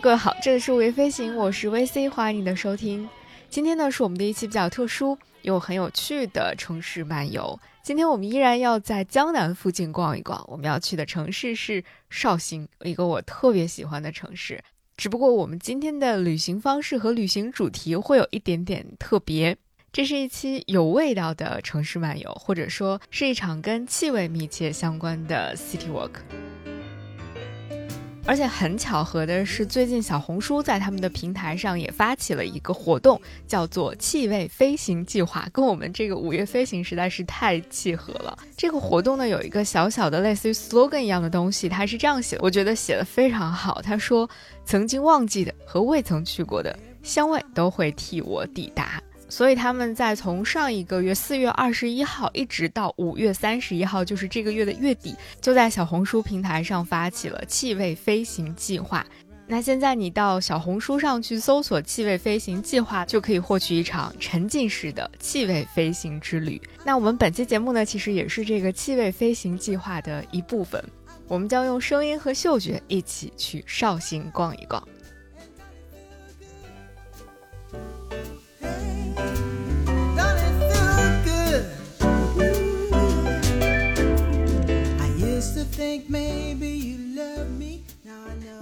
各位好，这里是午夜飞行，我是 VC，欢迎你的收听。今天呢是我们的一期比较特殊又很有趣的城市漫游。今天我们依然要在江南附近逛一逛，我们要去的城市是绍兴，一个我特别喜欢的城市。只不过我们今天的旅行方式和旅行主题会有一点点特别，这是一期有味道的城市漫游，或者说是一场跟气味密切相关的 City Walk。而且很巧合的是，最近小红书在他们的平台上也发起了一个活动，叫做“气味飞行计划”，跟我们这个五月飞行实在是太契合了。这个活动呢，有一个小小的类似于 slogan 一样的东西，它是这样写的，我觉得写的非常好。他说：“曾经忘记的和未曾去过的香味，都会替我抵达。”所以他们在从上一个月四月二十一号一直到五月三十一号，就是这个月的月底，就在小红书平台上发起了气味飞行计划。那现在你到小红书上去搜索“气味飞行计划”，就可以获取一场沉浸式的气味飞行之旅。那我们本期节目呢，其实也是这个气味飞行计划的一部分。我们将用声音和嗅觉一起去绍兴逛一逛。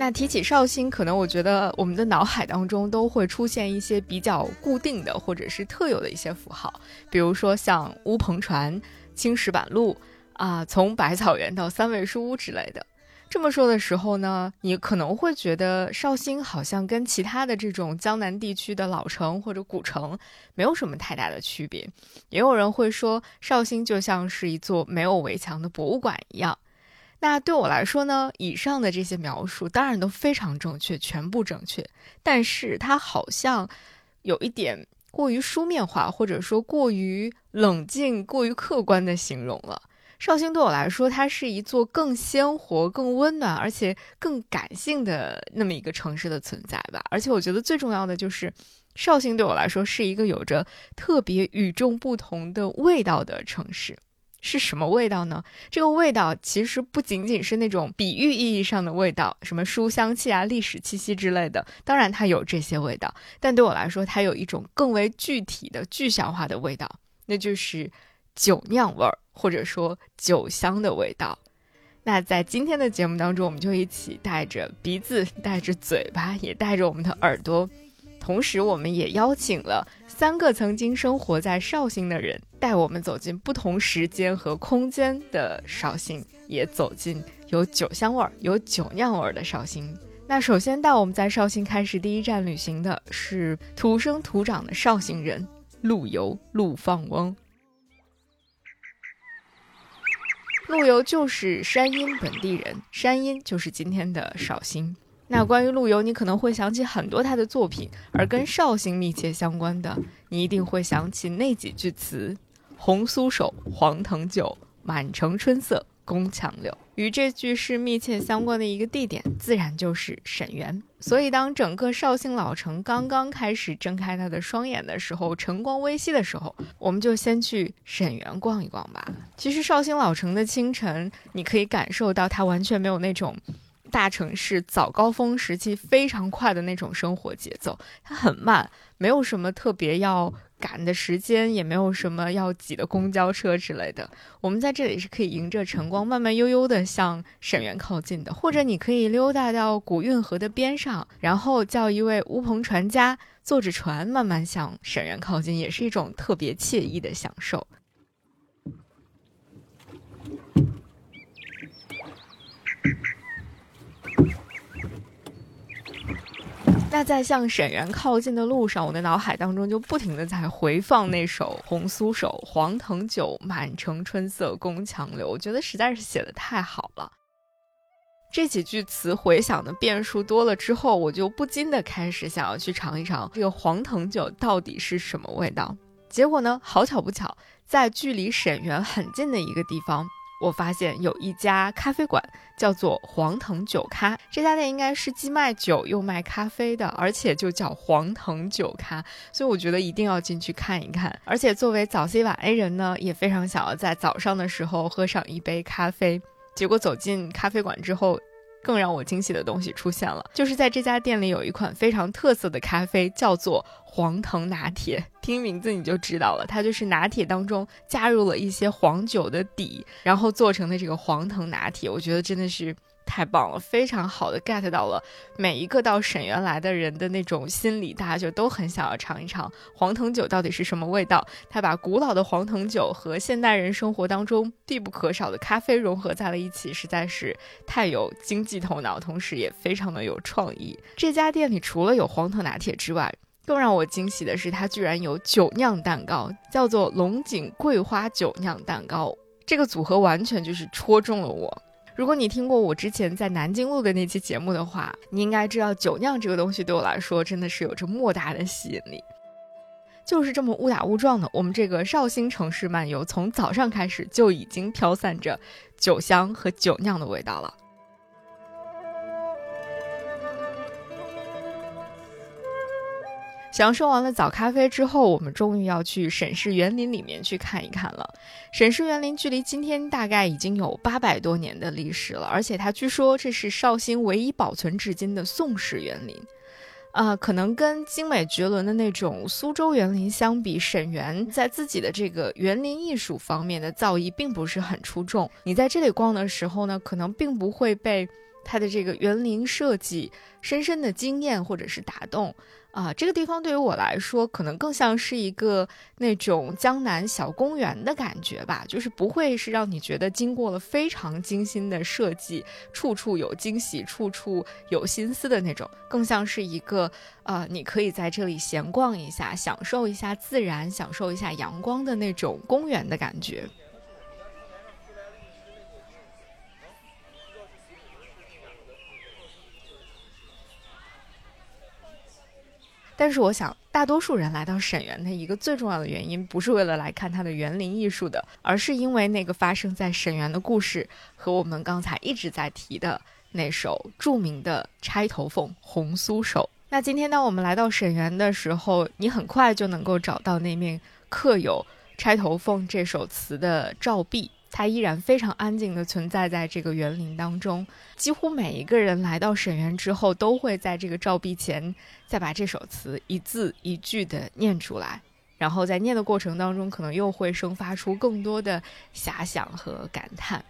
那提起绍兴，可能我觉得我们的脑海当中都会出现一些比较固定的或者是特有的一些符号，比如说像乌篷船、青石板路啊，从百草园到三味书屋之类的。这么说的时候呢，你可能会觉得绍兴好像跟其他的这种江南地区的老城或者古城没有什么太大的区别。也有人会说，绍兴就像是一座没有围墙的博物馆一样。那对我来说呢，以上的这些描述当然都非常正确，全部正确。但是它好像有一点过于书面化，或者说过于冷静、过于客观的形容了。绍兴对我来说，它是一座更鲜活、更温暖，而且更感性的那么一个城市的存在吧。而且我觉得最重要的就是，绍兴对我来说是一个有着特别与众不同的味道的城市。是什么味道呢？这个味道其实不仅仅是那种比喻意义上的味道，什么书香气啊、历史气息之类的。当然，它有这些味道，但对我来说，它有一种更为具体的、具象化的味道，那就是酒酿味儿，或者说酒香的味道。那在今天的节目当中，我们就一起带着鼻子、带着嘴巴，也带着我们的耳朵。同时，我们也邀请了三个曾经生活在绍兴的人，带我们走进不同时间和空间的绍兴，也走进有酒香味儿、有酒酿味儿的绍兴。那首先带我们在绍兴开始第一站旅行的是土生土长的绍兴人陆游、陆放翁。陆游就是山阴本地人，山阴就是今天的绍兴。那关于陆游，你可能会想起很多他的作品，而跟绍兴密切相关的，你一定会想起那几句词：“红酥手，黄藤酒，满城春色宫墙柳。”与这句诗密切相关的一个地点，自然就是沈园。所以，当整个绍兴老城刚刚开始睁开他的双眼的时候，晨光微曦的时候，我们就先去沈园逛一逛吧。其实，绍兴老城的清晨，你可以感受到它完全没有那种。大城市早高峰时期非常快的那种生活节奏，它很慢，没有什么特别要赶的时间，也没有什么要挤的公交车之类的。我们在这里是可以迎着晨光，慢慢悠悠的向沈园靠近的，或者你可以溜达到古运河的边上，然后叫一位乌篷船家坐着船慢慢向沈园靠近，也是一种特别惬意的享受。那在向沈园靠近的路上，我的脑海当中就不停的在回放那首《红酥手，黄藤酒，满城春色宫墙柳》，我觉得实在是写的太好了。这几句词回想的遍数多了之后，我就不禁的开始想要去尝一尝这个黄藤酒到底是什么味道。结果呢，好巧不巧，在距离沈园很近的一个地方，我发现有一家咖啡馆叫做黄藤酒咖，这家店应该是既卖酒又卖咖啡的，而且就叫黄藤酒咖，所以我觉得一定要进去看一看。而且作为早 C 晚 A 人呢，也非常想要在早上的时候喝上一杯咖啡。结果走进咖啡馆之后。更让我惊喜的东西出现了，就是在这家店里有一款非常特色的咖啡，叫做黄藤拿铁。听名字你就知道了，它就是拿铁当中加入了一些黄酒的底，然后做成的这个黄藤拿铁。我觉得真的是。太棒了，非常好的 get 到了每一个到沈园来的人的那种心理，大家就都很想要尝一尝黄藤酒到底是什么味道。他把古老的黄藤酒和现代人生活当中必不可少的咖啡融合在了一起，实在是太有经济头脑，同时也非常的有创意。这家店里除了有黄藤拿铁之外，更让我惊喜的是，它居然有酒酿蛋糕，叫做龙井桂花酒酿蛋糕。这个组合完全就是戳中了我。如果你听过我之前在南京录的那期节目的话，你应该知道酒酿这个东西对我来说真的是有着莫大的吸引力。就是这么误打误撞的，我们这个绍兴城市漫游从早上开始就已经飘散着酒香和酒酿的味道了。享受完了早咖啡之后，我们终于要去沈氏园林里面去看一看了。沈氏园林距离今天大概已经有八百多年的历史了，而且它据说这是绍兴唯一保存至今的宋式园林。啊，可能跟精美绝伦的那种苏州园林相比，沈园在自己的这个园林艺术方面的造诣并不是很出众。你在这里逛的时候呢，可能并不会被它的这个园林设计深深的惊艳或者是打动。啊，这个地方对于我来说，可能更像是一个那种江南小公园的感觉吧，就是不会是让你觉得经过了非常精心的设计，处处有惊喜，处处有心思的那种，更像是一个呃，你可以在这里闲逛一下，享受一下自然，享受一下阳光的那种公园的感觉。但是我想，大多数人来到沈园的一个最重要的原因，不是为了来看它的园林艺术的，而是因为那个发生在沈园的故事和我们刚才一直在提的那首著名的《钗头凤·红酥手》。那今天当我们来到沈园的时候，你很快就能够找到那面刻有《钗头凤》这首词的照壁。它依然非常安静地存在在这个园林当中，几乎每一个人来到沈园之后，都会在这个照壁前再把这首词一字一句地念出来，然后在念的过程当中，可能又会生发出更多的遐想和感叹。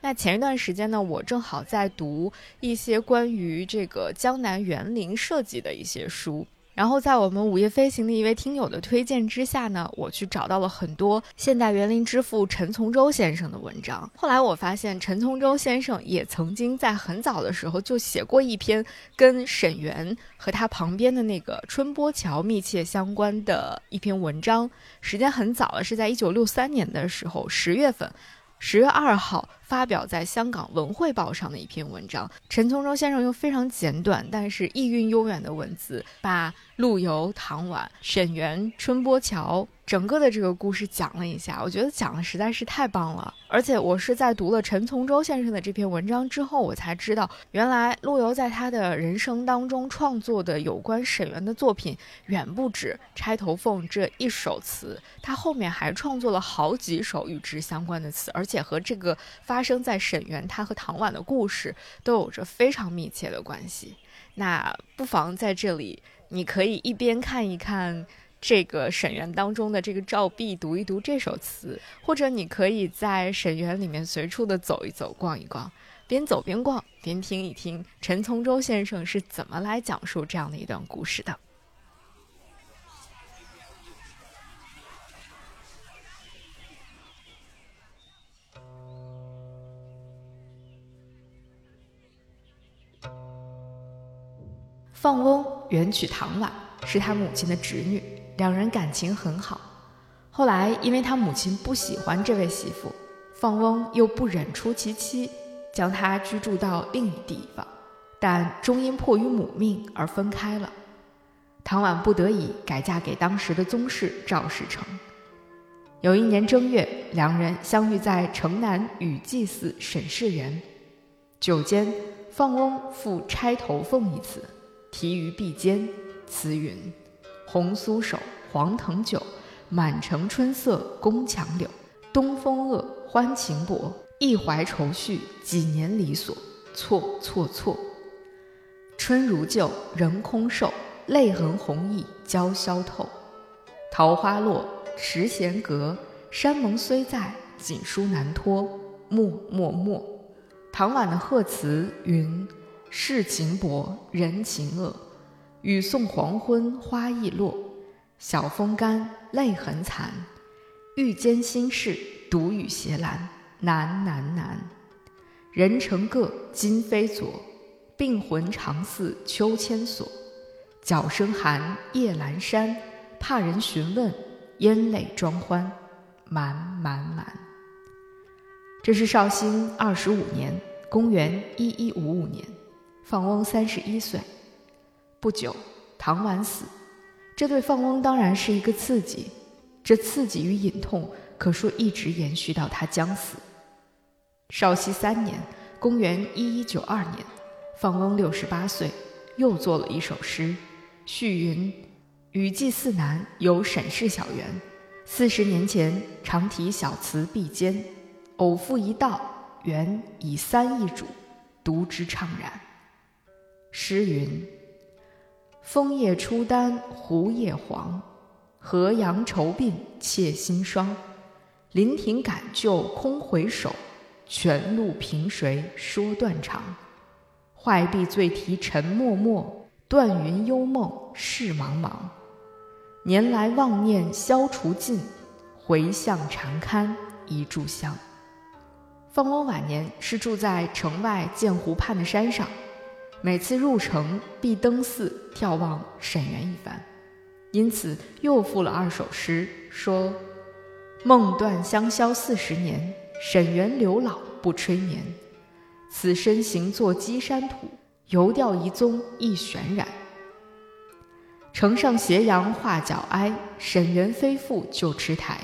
那前一段时间呢，我正好在读一些关于这个江南园林设计的一些书。然后在我们午夜飞行的一位听友的推荐之下呢，我去找到了很多现代园林之父陈从周先生的文章。后来我发现，陈从周先生也曾经在很早的时候就写过一篇跟沈园和他旁边的那个春波桥密切相关的一篇文章，时间很早了，是在一九六三年的时候十月份。十月二号发表在香港文汇报上的一篇文章，陈从周先生用非常简短但是意蕴悠远的文字，把陆游、唐婉、沈园、春波桥。整个的这个故事讲了一下，我觉得讲的实在是太棒了。而且我是在读了陈从周先生的这篇文章之后，我才知道，原来陆游在他的人生当中创作的有关沈园的作品远不止《钗头凤》这一首词，他后面还创作了好几首与之相关的词，而且和这个发发生在沈园他和唐婉的故事都有着非常密切的关系。那不妨在这里，你可以一边看一看。这个沈园当中的这个照壁，读一读这首词，或者你可以在沈园里面随处的走一走、逛一逛，边走边逛，边听一听陈从周先生是怎么来讲述这样的一段故事的。放翁原娶唐婉，是他母亲的侄女。两人感情很好，后来因为他母亲不喜欢这位媳妇，放翁又不忍出其妻，将她居住到另一地方，但终因迫于母命而分开了。唐婉不得已改嫁给当时的宗室赵世成。有一年正月，两人相遇在城南雨祭寺沈氏园。酒间，放翁赋《钗头凤》一词，题于壁间，词云：“红酥手，黄藤酒，满城春色宫墙柳。东风恶，欢情薄，一怀愁绪，几年离索。错错错。春如旧，人空瘦，泪痕红浥鲛绡透。桃花落。”池弦隔，山盟虽在，锦书难托。默默默。唐婉的贺词云：“世情薄，人情恶。雨送黄昏花易落，晓风干，泪痕残。欲笺心事，独语斜阑，难难难。人成各，今非昨。病魂常似秋千索。角声寒，夜阑珊。怕人询问。”烟泪装欢，满满满。这是绍兴二十五年，公元一一五五年，放翁三十一岁。不久，唐婉死，这对放翁当然是一个刺激。这刺激与隐痛，可说一直延续到他将死。绍熙三年，公元一一九二年，放翁六十八岁，又作了一首诗，序云。雨季四南有沈氏小园，四十年前常题小词壁间，偶赋一道，原以三易主，读之怅然。诗云：枫叶初丹胡叶黄，河阳愁鬓妾心霜。临亭感旧空回首，泉路凭谁说断肠？坏壁醉题沉默默，断云幽梦事茫茫。年来妄念消除尽，回向长堪一炷香。放翁晚年是住在城外建湖畔的山上，每次入城必登寺眺望沈园一番，因此又赋了二首诗，说：“梦断香消四十年，沈园柳老不吹眠。此身行作稽山土，游钓遗踪亦悬然。”城上斜阳画角哀，沈园非复旧池台。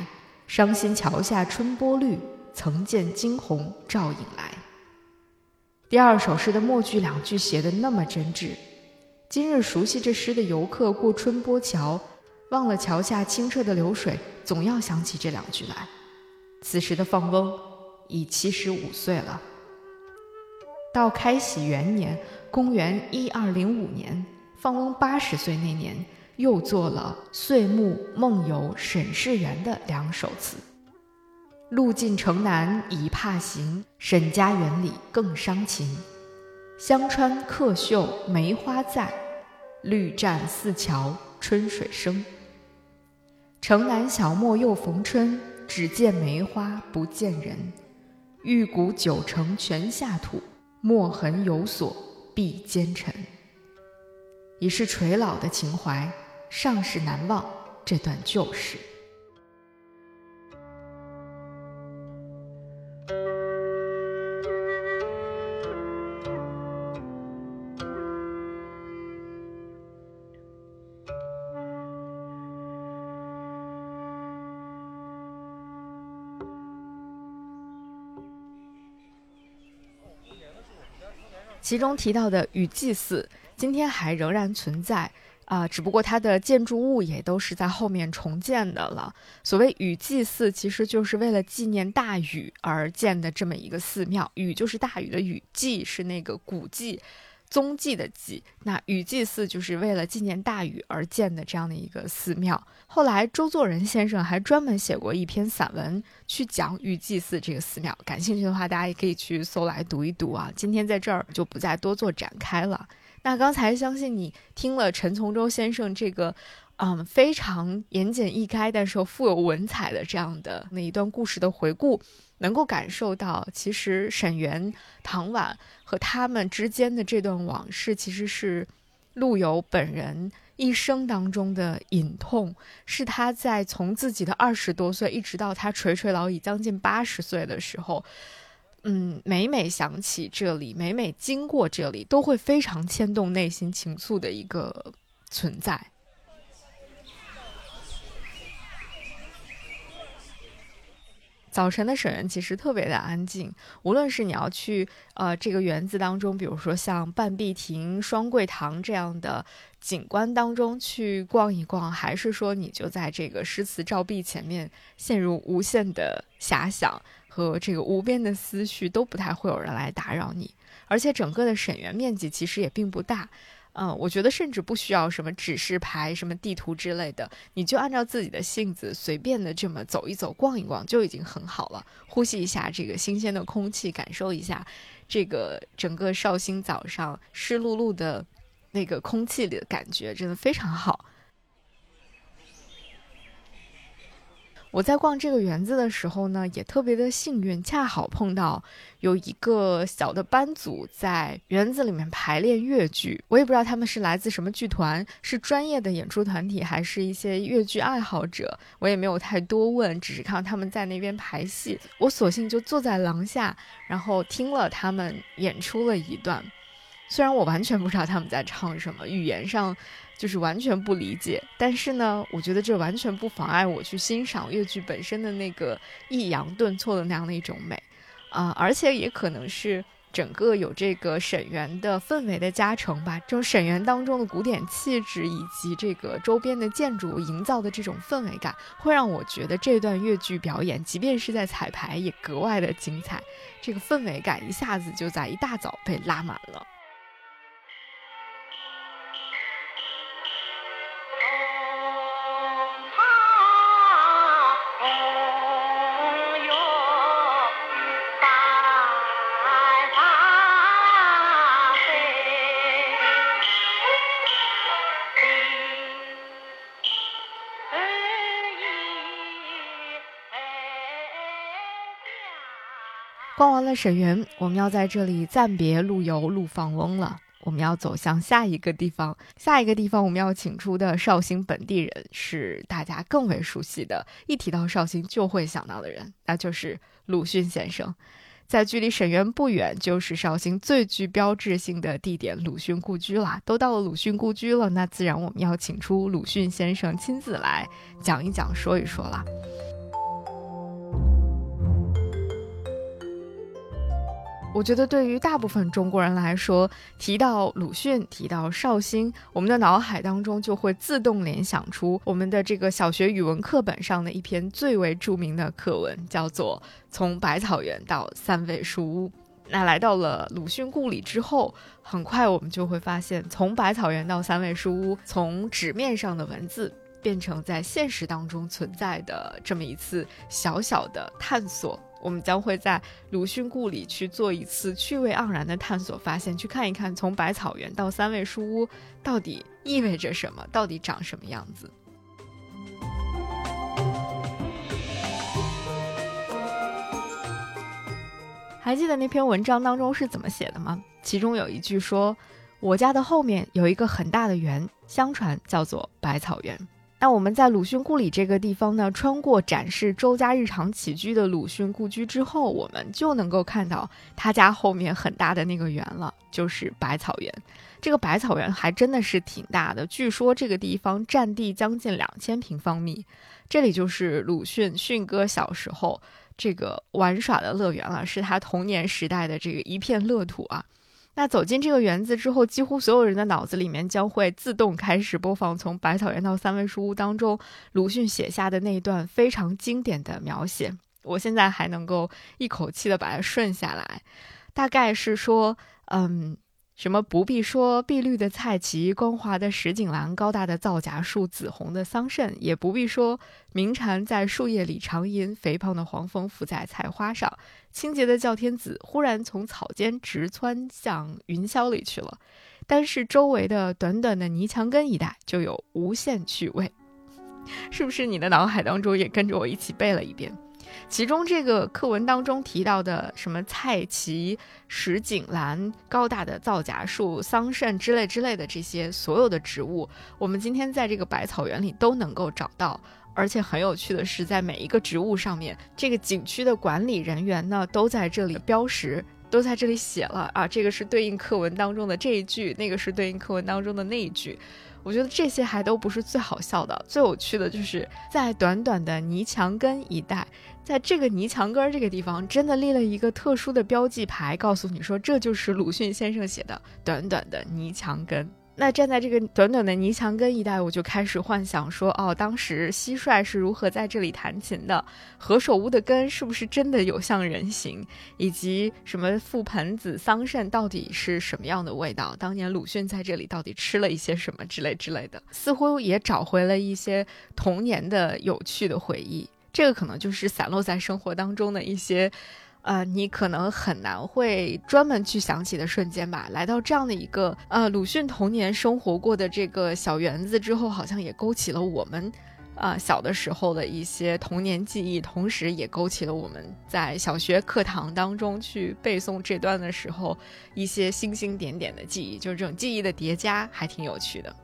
伤心桥下春波绿，曾见惊鸿照影来。第二首诗的末句两句写的那么真挚，今日熟悉这诗的游客过春波桥，忘了桥下清澈的流水，总要想起这两句来。此时的放翁已七十五岁了。到开禧元年，公元一二零五年。放翁八十岁那年，又作了《岁暮梦游沈氏园》的两首词：“路尽城南已怕行，沈家园里更伤情。香川客秀梅花在，绿栈四桥春水生。城南小陌又逢春，只见梅花不见人。玉骨九成全下土，墨痕有所碧奸臣。”已是垂老的情怀，尚是难忘这段旧事。其中提到的雨祭祀。今天还仍然存在啊，只不过它的建筑物也都是在后面重建的了。所谓雨祭祀，其实就是为了纪念大禹而建的这么一个寺庙。雨就是大禹的雨，祭是那个古祭、踪迹的迹。那雨祭祀就是为了纪念大禹而建的这样的一个寺庙。后来周作人先生还专门写过一篇散文去讲雨祭祀这个寺庙。感兴趣的话，大家也可以去搜来读一读啊。今天在这儿就不再多做展开了。那刚才相信你听了陈从周先生这个，嗯，非常言简意赅，但是富有文采的这样的那一段故事的回顾，能够感受到，其实沈园、唐婉和他们之间的这段往事，其实是陆游本人一生当中的隐痛，是他在从自己的二十多岁一直到他垂垂老矣将近八十岁的时候。嗯，每每想起这里，每每经过这里，都会非常牵动内心情愫的一个存在。早晨的沈园其实特别的安静，无论是你要去呃这个园子当中，比如说像半壁亭、双桂堂这样的景观当中去逛一逛，还是说你就在这个诗词照壁前面陷入无限的遐想和这个无边的思绪，都不太会有人来打扰你。而且整个的沈园面积其实也并不大。嗯，我觉得甚至不需要什么指示牌、什么地图之类的，你就按照自己的性子随便的这么走一走、逛一逛就已经很好了。呼吸一下这个新鲜的空气，感受一下这个整个绍兴早上湿漉漉的那个空气里的感觉，真的非常好。我在逛这个园子的时候呢，也特别的幸运，恰好碰到有一个小的班组在园子里面排练越剧。我也不知道他们是来自什么剧团，是专业的演出团体，还是一些越剧爱好者。我也没有太多问，只是看到他们在那边排戏。我索性就坐在廊下，然后听了他们演出了一段。虽然我完全不知道他们在唱什么，语言上。就是完全不理解，但是呢，我觉得这完全不妨碍我去欣赏越剧本身的那个抑扬顿挫的那样的一种美，啊，而且也可能是整个有这个沈园的氛围的加成吧。这种沈园当中的古典气质以及这个周边的建筑营造的这种氛围感，会让我觉得这段越剧表演，即便是在彩排也格外的精彩。这个氛围感一下子就在一大早被拉满了。逛完了沈园，我们要在这里暂别陆游、陆放翁了。我们要走向下一个地方，下一个地方我们要请出的绍兴本地人是大家更为熟悉的，一提到绍兴就会想到的人，那就是鲁迅先生。在距离沈园不远，就是绍兴最具标志性的地点——鲁迅故居啦。都到了鲁迅故居了，那自然我们要请出鲁迅先生亲自来讲一讲、说一说了。我觉得对于大部分中国人来说，提到鲁迅，提到绍兴，我们的脑海当中就会自动联想出我们的这个小学语文课本上的一篇最为著名的课文，叫做《从百草园到三味书屋》。那来到了鲁迅故里之后，很快我们就会发现，从百草园到三味书屋，从纸面上的文字变成在现实当中存在的这么一次小小的探索。我们将会在鲁迅故里去做一次趣味盎然的探索，发现去看一看从百草园到三味书屋到底意味着什么，到底长什么样子。还记得那篇文章当中是怎么写的吗？其中有一句说：“我家的后面有一个很大的园，相传叫做百草园。”那我们在鲁迅故里这个地方呢，穿过展示周家日常起居的鲁迅故居之后，我们就能够看到他家后面很大的那个园了，就是百草园。这个百草园还真的是挺大的，据说这个地方占地将近两千平方米，这里就是鲁迅迅哥小时候这个玩耍的乐园了，是他童年时代的这个一片乐土啊。那走进这个园子之后，几乎所有人的脑子里面将会自动开始播放从百草园到三味书屋当中鲁迅写下的那一段非常经典的描写。我现在还能够一口气的把它顺下来，大概是说，嗯。什么不必说，碧绿的菜畦，光滑的石井栏，高大的皂荚树，紫红的桑葚；也不必说，鸣蝉在树叶里长吟，肥胖的黄蜂伏在菜花上，清洁的叫天子忽然从草间直窜向云霄里去了。但是周围的短短的泥墙根一带，就有无限趣味，是不是？你的脑海当中也跟着我一起背了一遍。其中这个课文当中提到的什么菜畦、石井栏、高大的皂荚树、桑葚之类之类的这些所有的植物，我们今天在这个百草园里都能够找到。而且很有趣的是，在每一个植物上面，这个景区的管理人员呢都在这里标识，都在这里写了啊，这个是对应课文当中的这一句，那个是对应课文当中的那一句。我觉得这些还都不是最好笑的，最有趣的就是在短短的泥墙根一带，在这个泥墙根这个地方，真的立了一个特殊的标记牌，告诉你说这就是鲁迅先生写的短短的泥墙根。那站在这个短短的泥墙根一带，我就开始幻想说，哦，当时蟋蟀是如何在这里弹琴的？何首乌的根是不是真的有像人形？以及什么覆盆子、桑葚到底是什么样的味道？当年鲁迅在这里到底吃了一些什么之类之类的？似乎也找回了一些童年的有趣的回忆。这个可能就是散落在生活当中的一些。呃，你可能很难会专门去想起的瞬间吧。来到这样的一个呃鲁迅童年生活过的这个小园子之后，好像也勾起了我们，啊小的时候的一些童年记忆，同时也勾起了我们在小学课堂当中去背诵这段的时候一些星星点点的记忆，就是这种记忆的叠加，还挺有趣的。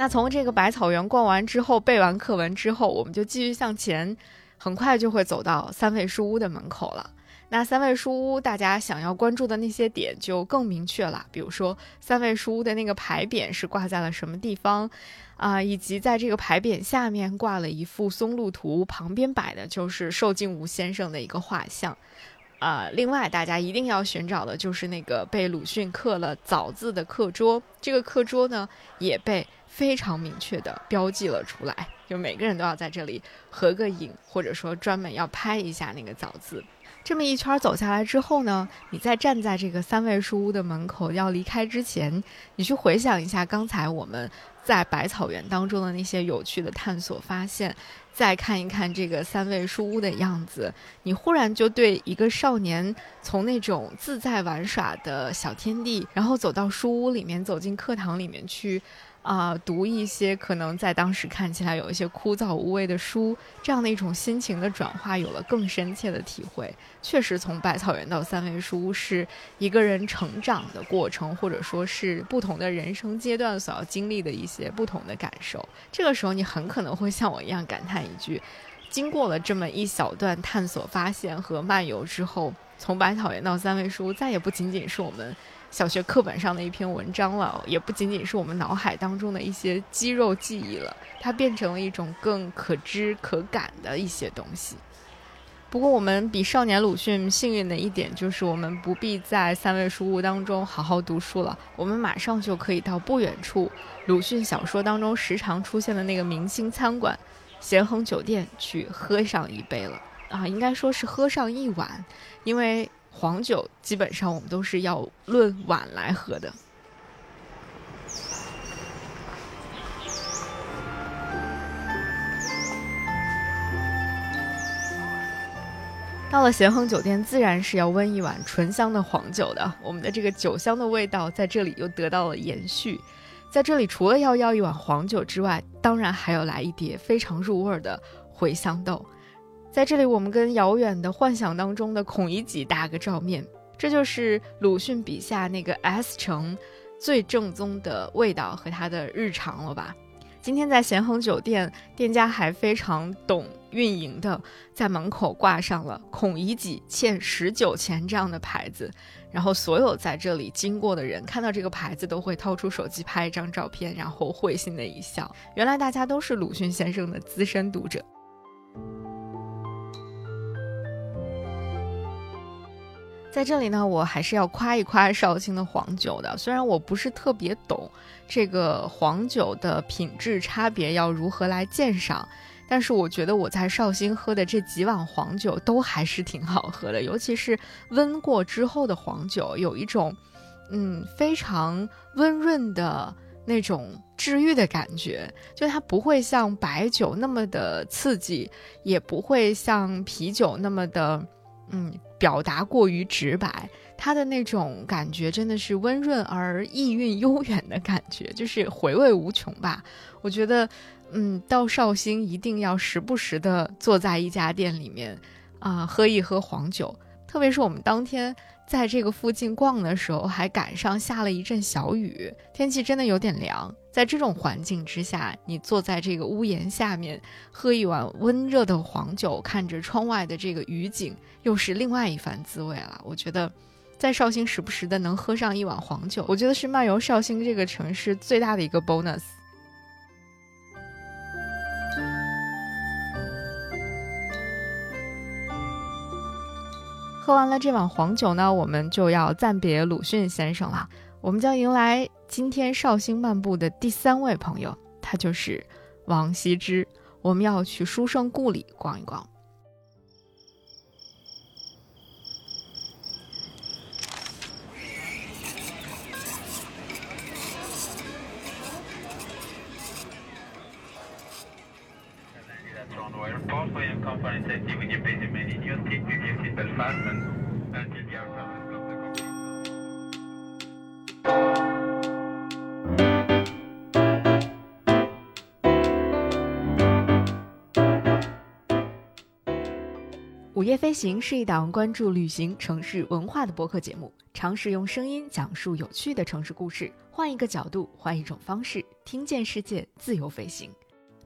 那从这个百草园逛完之后，背完课文之后，我们就继续向前，很快就会走到三味书屋的门口了。那三味书屋，大家想要关注的那些点就更明确了，比如说三味书屋的那个牌匾是挂在了什么地方，啊，以及在这个牌匾下面挂了一幅松露图，旁边摆的就是寿静吾先生的一个画像。啊，另外大家一定要寻找的就是那个被鲁迅刻了“早”字的课桌，这个课桌呢也被。非常明确的标记了出来，就每个人都要在这里合个影，或者说专门要拍一下那个早字。这么一圈走下来之后呢，你再站在这个三味书屋的门口要离开之前，你去回想一下刚才我们在百草园当中的那些有趣的探索发现，再看一看这个三味书屋的样子，你忽然就对一个少年从那种自在玩耍的小天地，然后走到书屋里面，走进课堂里面去。啊，读一些可能在当时看起来有一些枯燥无味的书，这样的一种心情的转化，有了更深切的体会。确实，从百草园到三味书是一个人成长的过程，或者说是不同的人生阶段所要经历的一些不同的感受。这个时候，你很可能会像我一样感叹一句：经过了这么一小段探索、发现和漫游之后，从百草园到三味书，再也不仅仅是我们。小学课本上的一篇文章了，也不仅仅是我们脑海当中的一些肌肉记忆了，它变成了一种更可知可感的一些东西。不过，我们比少年鲁迅幸运的一点就是，我们不必在三味书屋当中好好读书了，我们马上就可以到不远处鲁迅小说当中时常出现的那个明星餐馆——咸亨酒店去喝上一杯了啊，应该说是喝上一碗，因为。黄酒基本上我们都是要论碗来喝的。到了咸亨酒店，自然是要温一碗醇香的黄酒的。我们的这个酒香的味道在这里又得到了延续。在这里，除了要要一碗黄酒之外，当然还要来一碟非常入味的茴香豆。在这里，我们跟遥远的幻想当中的孔乙己打个照面，这就是鲁迅笔下那个 S 城最正宗的味道和他的日常了吧？今天在咸亨酒店，店家还非常懂运营的，在门口挂上了“孔乙己欠十九钱”这样的牌子，然后所有在这里经过的人看到这个牌子，都会掏出手机拍一张照片，然后会心的一笑。原来大家都是鲁迅先生的资深读者。在这里呢，我还是要夸一夸绍兴的黄酒的。虽然我不是特别懂这个黄酒的品质差别要如何来鉴赏，但是我觉得我在绍兴喝的这几碗黄酒都还是挺好喝的。尤其是温过之后的黄酒，有一种嗯非常温润的那种治愈的感觉。就它不会像白酒那么的刺激，也不会像啤酒那么的嗯。表达过于直白，他的那种感觉真的是温润而意韵悠远的感觉，就是回味无穷吧。我觉得，嗯，到绍兴一定要时不时的坐在一家店里面，啊，喝一喝黄酒。特别是我们当天在这个附近逛的时候，还赶上下了一阵小雨，天气真的有点凉。在这种环境之下，你坐在这个屋檐下面，喝一碗温热的黄酒，看着窗外的这个雨景，又是另外一番滋味了。我觉得，在绍兴时不时的能喝上一碗黄酒，我觉得是漫游绍兴这个城市最大的一个 bonus。喝完了这碗黄酒呢，我们就要暂别鲁迅先生了。我们将迎来今天绍兴漫步的第三位朋友，他就是王羲之。我们要去书圣故里逛一逛。午夜飞行是一档关注旅行、城市文化的播客节目，尝试用声音讲述有趣的城市故事，换一个角度，换一种方式，听见世界，自由飞行。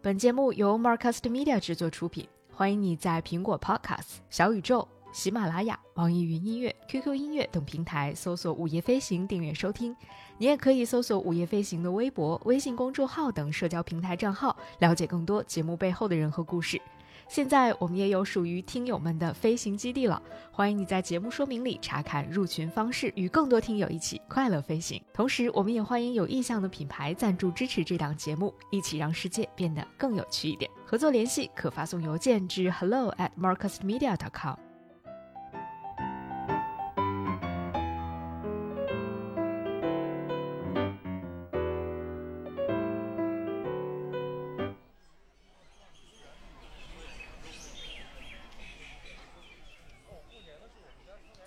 本节目由 Marcast Media 制作出品，欢迎你在苹果 Podcast、小宇宙、喜马拉雅、网易云音乐、QQ 音乐等平台搜索“午夜飞行”订阅收听。你也可以搜索“午夜飞行”的微博、微信公众号等社交平台账号，了解更多节目背后的人和故事。现在我们也有属于听友们的飞行基地了，欢迎你在节目说明里查看入群方式，与更多听友一起快乐飞行。同时，我们也欢迎有意向的品牌赞助支持这档节目，一起让世界变得更有趣一点。合作联系可发送邮件至 hello at marcusmedia.com。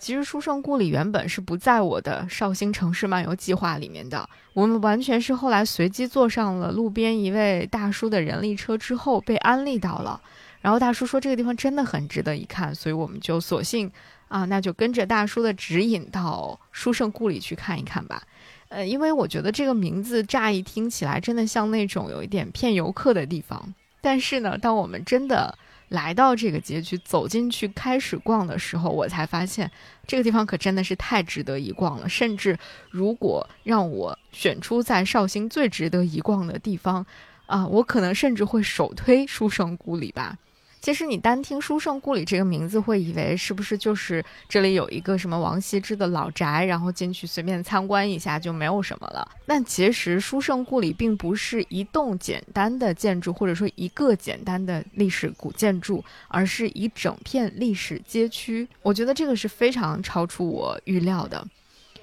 其实书圣故里原本是不在我的绍兴城市漫游计划里面的，我们完全是后来随机坐上了路边一位大叔的人力车之后被安利到了，然后大叔说这个地方真的很值得一看，所以我们就索性啊，那就跟着大叔的指引到书圣故里去看一看吧。呃，因为我觉得这个名字乍一听起来真的像那种有一点骗游客的地方，但是呢，当我们真的。来到这个街区，走进去开始逛的时候，我才发现这个地方可真的是太值得一逛了。甚至如果让我选出在绍兴最值得一逛的地方，啊，我可能甚至会首推书生故里吧。其实你单听“书圣故里”这个名字，会以为是不是就是这里有一个什么王羲之的老宅，然后进去随便参观一下就没有什么了。但其实书圣故里并不是一栋简单的建筑，或者说一个简单的历史古建筑，而是一整片历史街区。我觉得这个是非常超出我预料的。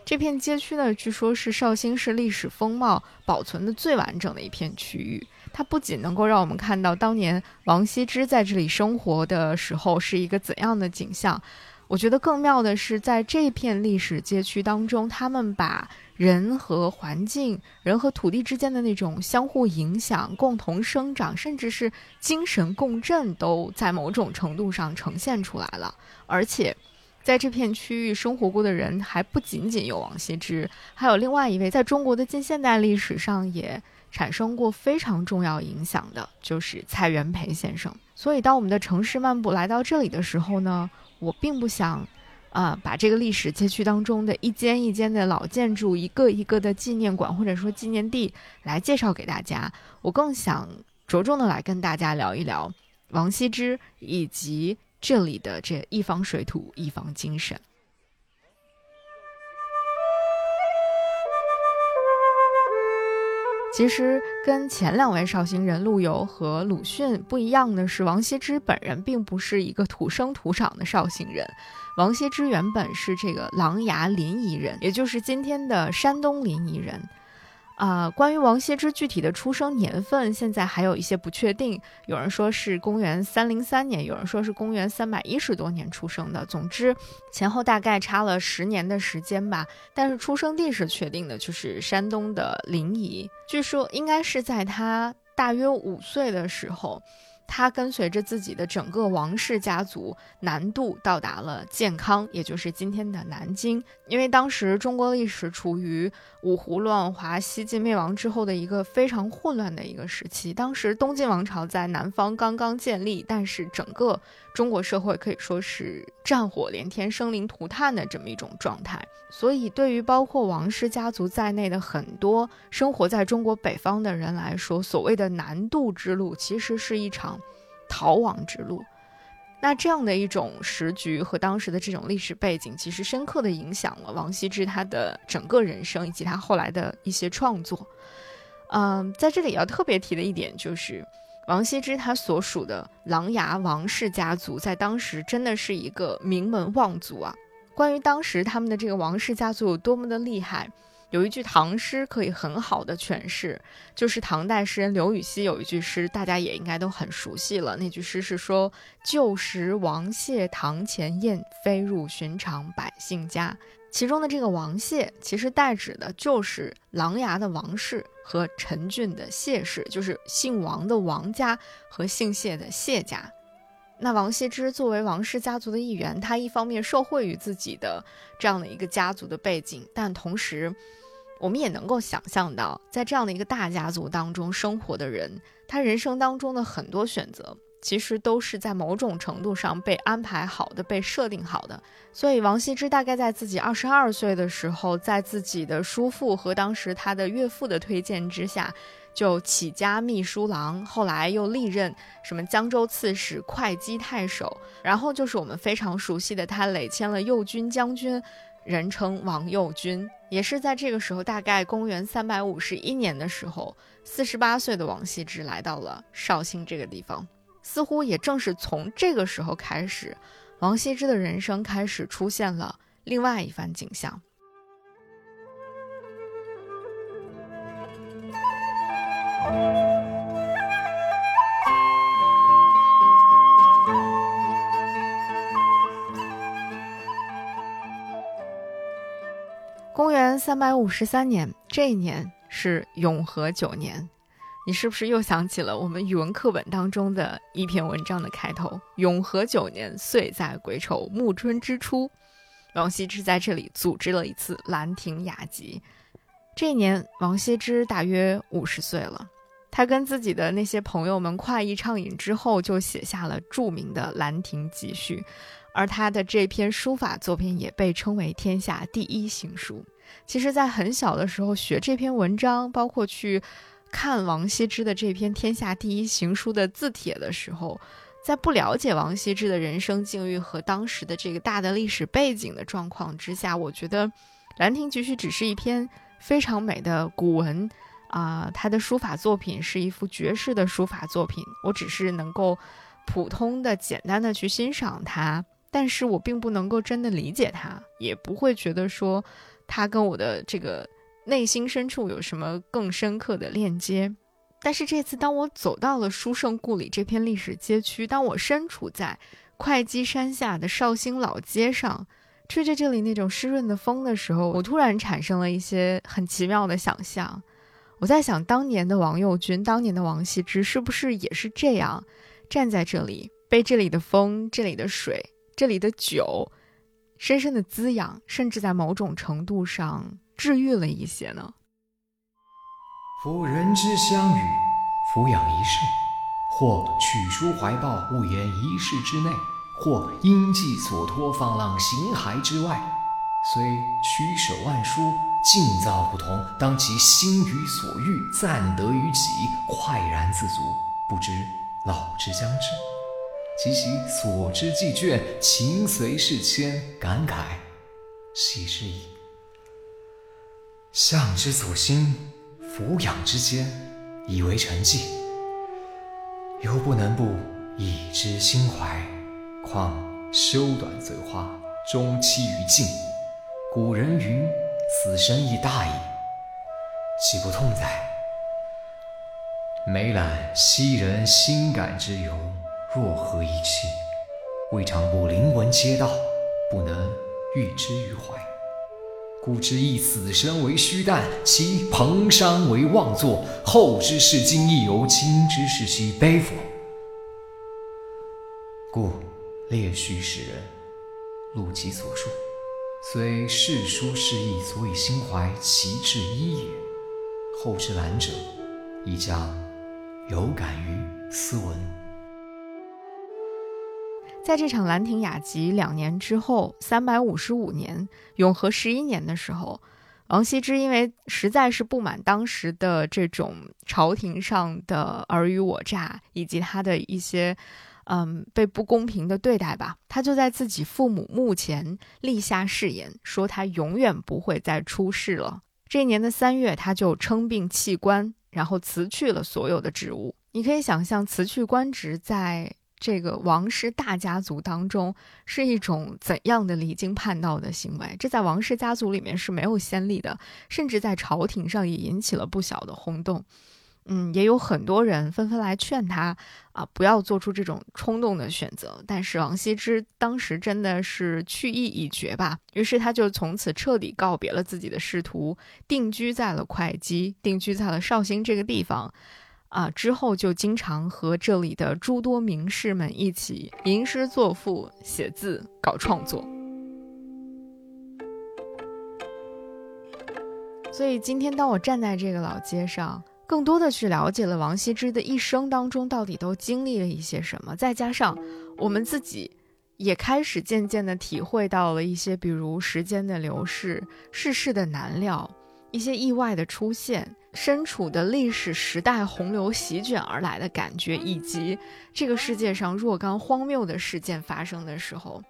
这片街区呢，据说是绍兴市历史风貌保存的最完整的一片区域。它不仅能够让我们看到当年王羲之在这里生活的时候是一个怎样的景象，我觉得更妙的是，在这片历史街区当中，他们把人和环境、人和土地之间的那种相互影响、共同生长，甚至是精神共振，都在某种程度上呈现出来了，而且。在这片区域生活过的人还不仅仅有王羲之，还有另外一位在中国的近现代历史上也产生过非常重要影响的，就是蔡元培先生。所以，当我们的城市漫步来到这里的时候呢，我并不想，啊，把这个历史街区当中的一间一间的老建筑、一个一个的纪念馆或者说纪念地来介绍给大家，我更想着重的来跟大家聊一聊王羲之以及。这里的这一方水土一方精神，其实跟前两位绍兴人陆游和鲁迅不一样的是，王羲之本人并不是一个土生土长的绍兴人。王羲之原本是这个琅琊临沂人，也就是今天的山东临沂人。啊，关于王羲之具体的出生年份，现在还有一些不确定。有人说是公元三零三年，有人说是公元三百一十多年出生的。总之，前后大概差了十年的时间吧。但是出生地是确定的，就是山东的临沂。据说应该是在他大约五岁的时候。他跟随着自己的整个王氏家族南渡，到达了建康，也就是今天的南京。因为当时中国历史处于五胡乱华、西晋灭亡之后的一个非常混乱的一个时期。当时东晋王朝在南方刚刚建立，但是整个中国社会可以说是战火连天、生灵涂炭的这么一种状态。所以，对于包括王氏家族在内的很多生活在中国北方的人来说，所谓的南渡之路，其实是一场。逃亡之路，那这样的一种时局和当时的这种历史背景，其实深刻的影响了王羲之他的整个人生以及他后来的一些创作。嗯，在这里要特别提的一点就是，王羲之他所属的琅琊王氏家族，在当时真的是一个名门望族啊。关于当时他们的这个王氏家族有多么的厉害。有一句唐诗可以很好的诠释，就是唐代诗人刘禹锡有一句诗，大家也应该都很熟悉了。那句诗是说：“旧时王谢堂前燕，飞入寻常百姓家。”其中的这个王谢，其实代指的就是琅琊的王氏和陈郡的谢氏，就是姓王的王家和姓谢的谢家。那王羲之作为王氏家族的一员，他一方面受惠于自己的这样的一个家族的背景，但同时，我们也能够想象到，在这样的一个大家族当中生活的人，他人生当中的很多选择，其实都是在某种程度上被安排好的、被设定好的。所以，王羲之大概在自己二十二岁的时候，在自己的叔父和当时他的岳父的推荐之下。就起家秘书郎，后来又历任什么江州刺史、会稽太守，然后就是我们非常熟悉的他累迁了右军将军，人称王右军。也是在这个时候，大概公元三百五十一年的时候，四十八岁的王羲之来到了绍兴这个地方。似乎也正是从这个时候开始，王羲之的人生开始出现了另外一番景象。公元三百五十三年，这一年是永和九年。你是不是又想起了我们语文课本当中的一篇文章的开头？永和九年，岁在癸丑，暮春之初，王羲之在这里组织了一次兰亭雅集。这一年，王羲之大约五十岁了。他跟自己的那些朋友们快意畅饮之后，就写下了著名的《兰亭集序》，而他的这篇书法作品也被称为天下第一行书。其实，在很小的时候学这篇文章，包括去看王羲之的这篇天下第一行书的字帖的时候，在不了解王羲之的人生境遇和当时的这个大的历史背景的状况之下，我觉得《兰亭集序》只是一篇非常美的古文。啊，他的书法作品是一幅绝世的书法作品。我只是能够普通的、简单的去欣赏它，但是我并不能够真的理解它，也不会觉得说它跟我的这个内心深处有什么更深刻的链接。但是这次，当我走到了书圣故里这片历史街区，当我身处在会稽山下的绍兴老街上，吹着这里那种湿润的风的时候，我突然产生了一些很奇妙的想象。我在想，当年的王右军，当年的王羲之，是不是也是这样，站在这里，被这里的风、这里的水、这里的酒，深深的滋养，甚至在某种程度上治愈了一些呢？夫人之相与，抚养一世，或取出怀抱，勿言一室之内；或因寄所托，放浪形骸之外，虽屈舍万殊。境造不同，当其心于所欲，暂得于己，快然自足，不知老之将至。及其所知既倦，情随事迁，感慨喜之矣。向之所欣，俯仰之间，以为成绩，犹不能不以之心怀。况修短则花，终期于尽。古人云。死生亦大矣，岂不痛哉？每览昔人心感之由，若何一气？未尝不临文嗟悼，不能喻之于怀。故之以死生为虚诞，其彭殇为妄作。后之视今亦犹，今之视昔悲否？故列叙使人录其所述，虽世书事意所以心怀其志一也，后之览者，亦将有感于斯文。在这场兰亭雅集两年之后，三百五十五年，永和十一年的时候。王羲之因为实在是不满当时的这种朝廷上的尔虞我诈，以及他的一些，嗯，被不公平的对待吧，他就在自己父母墓前立下誓言，说他永远不会再出世了。这一年的三月，他就称病弃官，然后辞去了所有的职务。你可以想象，辞去官职在。这个王室大家族当中是一种怎样的离经叛道的行为？这在王室家族里面是没有先例的，甚至在朝廷上也引起了不小的轰动。嗯，也有很多人纷纷来劝他啊，不要做出这种冲动的选择。但是王羲之当时真的是去意已决吧，于是他就从此彻底告别了自己的仕途，定居在了会稽，定居在了绍兴这个地方。啊，之后就经常和这里的诸多名士们一起吟诗作赋、写字、搞创作。所以今天，当我站在这个老街上，更多的去了解了王羲之的一生当中到底都经历了一些什么，再加上我们自己也开始渐渐的体会到了一些，比如时间的流逝、世事的难料、一些意外的出现。身处的历史时代洪流席卷而来的感觉，以及这个世界上若干荒谬的事件发生的时候，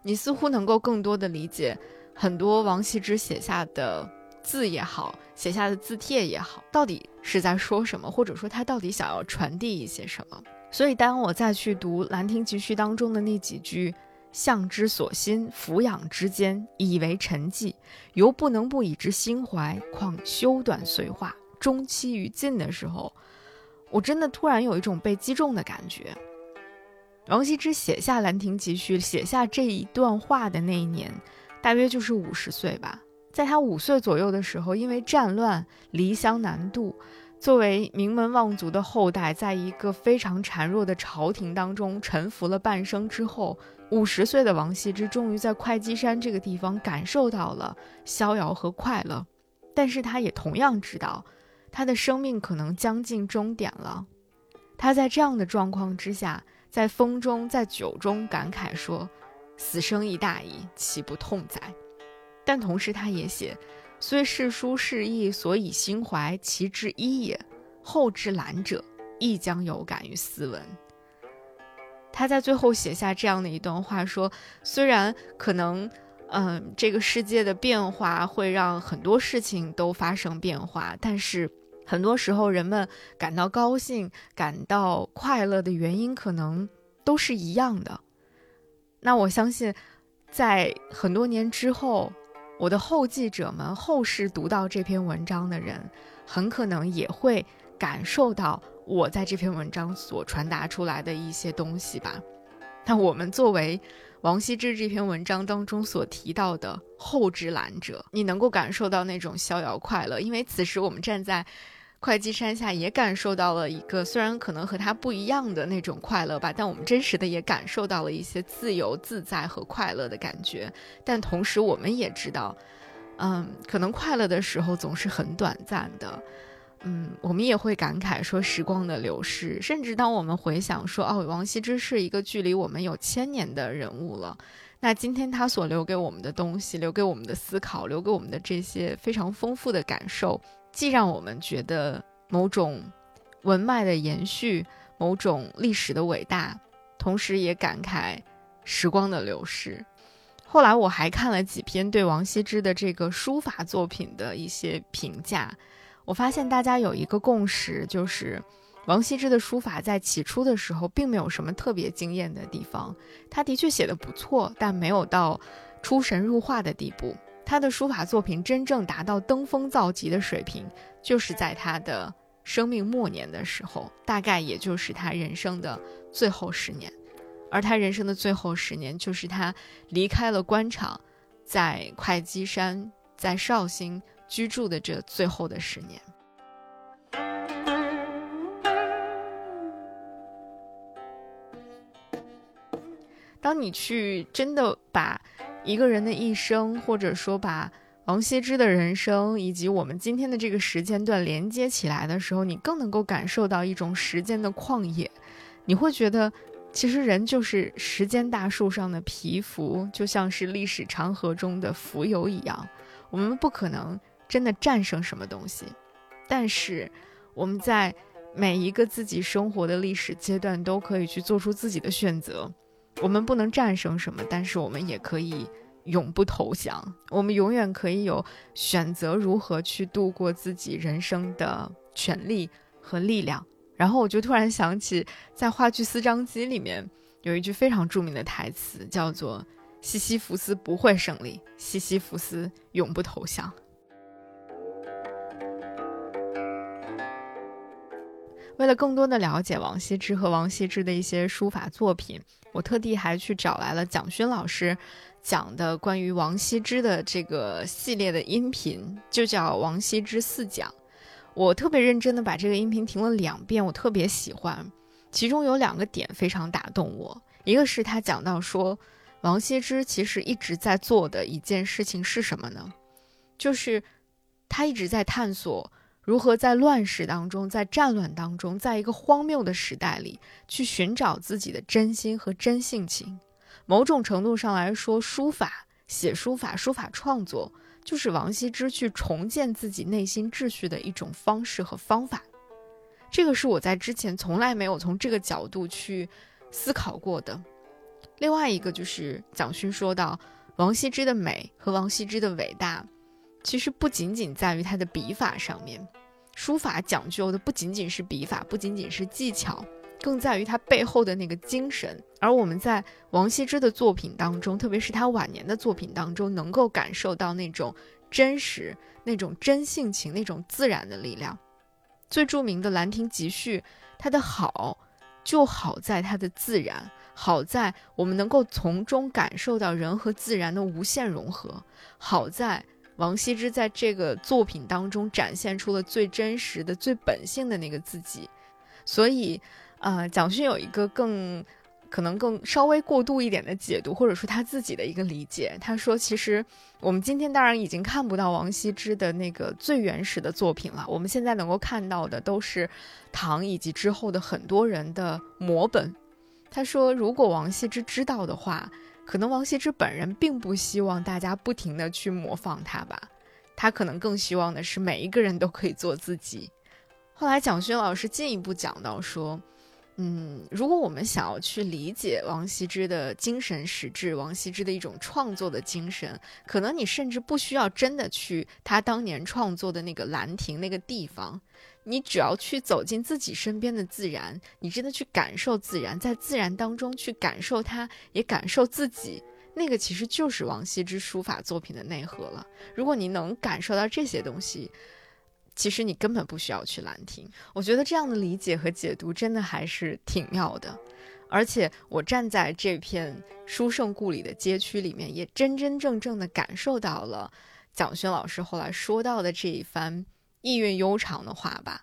你似乎能够更多的理解很多王羲之写下的字也好，写下的字帖也好，到底是在说什么，或者说他到底想要传递一些什么。所以，当我再去读《兰亭集序》当中的那几句。向之所欣，俯仰之间，以为陈迹，犹不能不以之心怀。况修短随化，终期于尽的时候，我真的突然有一种被击中的感觉。王羲之写下《兰亭集序》，写下这一段话的那一年，大约就是五十岁吧。在他五岁左右的时候，因为战乱离乡南渡，作为名门望族的后代，在一个非常孱弱的朝廷当中沉浮了半生之后。五十岁的王羲之终于在会稽山这个地方感受到了逍遥和快乐，但是他也同样知道，他的生命可能将近终点了。他在这样的状况之下，在风中，在酒中感慨说：“死生亦大矣，岂不痛哉？”但同时，他也写：“虽世书事意，所以心怀其志一也。后之览者，亦将有感于斯文。”他在最后写下这样的一段话，说：“虽然可能，嗯，这个世界的变化会让很多事情都发生变化，但是很多时候人们感到高兴、感到快乐的原因可能都是一样的。那我相信，在很多年之后，我的后继者们、后世读到这篇文章的人，很可能也会感受到。”我在这篇文章所传达出来的一些东西吧。那我们作为王羲之这篇文章当中所提到的后之览者，你能够感受到那种逍遥快乐，因为此时我们站在会稽山下，也感受到了一个虽然可能和他不一样的那种快乐吧，但我们真实的也感受到了一些自由自在和快乐的感觉。但同时，我们也知道，嗯，可能快乐的时候总是很短暂的。嗯，我们也会感慨说时光的流逝，甚至当我们回想说，哦，王羲之是一个距离我们有千年的人物了，那今天他所留给我们的东西，留给我们的思考，留给我们的这些非常丰富的感受，既让我们觉得某种文脉的延续，某种历史的伟大，同时也感慨时光的流逝。后来我还看了几篇对王羲之的这个书法作品的一些评价。我发现大家有一个共识，就是王羲之的书法在起初的时候并没有什么特别惊艳的地方。他的确写的不错，但没有到出神入化的地步。他的书法作品真正达到登峰造极的水平，就是在他的生命末年的时候，大概也就是他人生的最后十年。而他人生的最后十年，就是他离开了官场，在会稽山，在绍兴。居住的这最后的十年，当你去真的把一个人的一生，或者说把王羲之的人生以及我们今天的这个时间段连接起来的时候，你更能够感受到一种时间的旷野。你会觉得，其实人就是时间大树上的皮肤，就像是历史长河中的蜉蝣一样。我们不可能真的战胜什么东西，但是我们在每一个自己生活的历史阶段都可以去做出自己的选择。我们不能战胜什么，但是我们也可以永不投降。我们永远可以有选择如何去度过自己人生的权利和力量。然后我就突然想起，在话剧《四张机》里面有一句非常著名的台词，叫做“西西弗斯不会胜利，西西弗斯永不投降”。为了更多的了解王羲之和王羲之的一些书法作品，我特地还去找来了蒋勋老师讲的关于王羲之的这个系列的音频，就叫《王羲之四讲》。我特别认真的把这个音频听了两遍，我特别喜欢。其中有两个点非常打动我，一个是他讲到说，王羲之其实一直在做的一件事情是什么呢？就是他一直在探索。如何在乱世当中，在战乱当中，在一个荒谬的时代里，去寻找自己的真心和真性情？某种程度上来说，书法、写书法、书法创作，就是王羲之去重建自己内心秩序的一种方式和方法。这个是我在之前从来没有从这个角度去思考过的。另外一个就是蒋勋说到，王羲之的美和王羲之的伟大。其实不仅仅在于他的笔法上面，书法讲究的不仅仅是笔法，不仅仅是技巧，更在于他背后的那个精神。而我们在王羲之的作品当中，特别是他晚年的作品当中，能够感受到那种真实、那种真性情、那种自然的力量。最著名的《兰亭集序》，它的好就好在它的自然，好在我们能够从中感受到人和自然的无限融合，好在。王羲之在这个作品当中展现出了最真实的、最本性的那个自己，所以，呃，蒋勋有一个更可能更稍微过度一点的解读，或者说他自己的一个理解。他说，其实我们今天当然已经看不到王羲之的那个最原始的作品了，我们现在能够看到的都是唐以及之后的很多人的摹本。他说，如果王羲之知道的话。可能王羲之本人并不希望大家不停的去模仿他吧，他可能更希望的是每一个人都可以做自己。后来蒋勋老师进一步讲到说。嗯，如果我们想要去理解王羲之的精神实质，王羲之的一种创作的精神，可能你甚至不需要真的去他当年创作的那个兰亭那个地方，你只要去走进自己身边的自然，你真的去感受自然，在自然当中去感受它，也感受自己，那个其实就是王羲之书法作品的内核了。如果你能感受到这些东西。其实你根本不需要去兰亭，我觉得这样的理解和解读真的还是挺妙的。而且我站在这片书圣故里的街区里面，也真真正正的感受到了蒋勋老师后来说到的这一番意蕴悠长的话吧。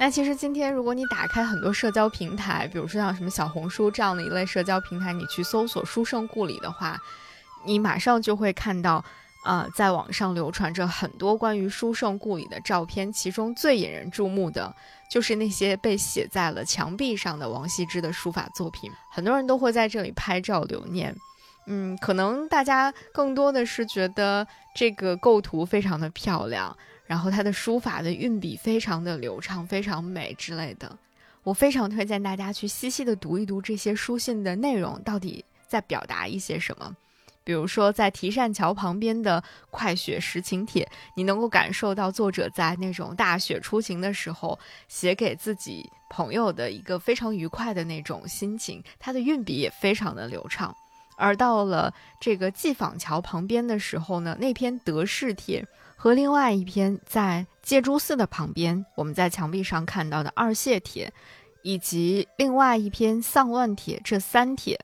那其实今天，如果你打开很多社交平台，比如说像什么小红书这样的一类社交平台，你去搜索“书圣故里”的话，你马上就会看到，啊，在网上流传着很多关于书圣故里的照片。其中最引人注目的就是那些被写在了墙壁上的王羲之的书法作品，很多人都会在这里拍照留念。嗯，可能大家更多的是觉得这个构图非常的漂亮。然后他的书法的运笔非常的流畅，非常美之类的，我非常推荐大家去细细的读一读这些书信的内容，到底在表达一些什么。比如说，在提善桥旁边的《快雪时晴帖》，你能够感受到作者在那种大雪初晴的时候写给自己朋友的一个非常愉快的那种心情，他的运笔也非常的流畅。而到了这个寄坊桥旁边的时候呢，那篇《德事帖》。和另外一篇在戒珠寺的旁边，我们在墙壁上看到的二谢帖，以及另外一篇丧乱帖，这三帖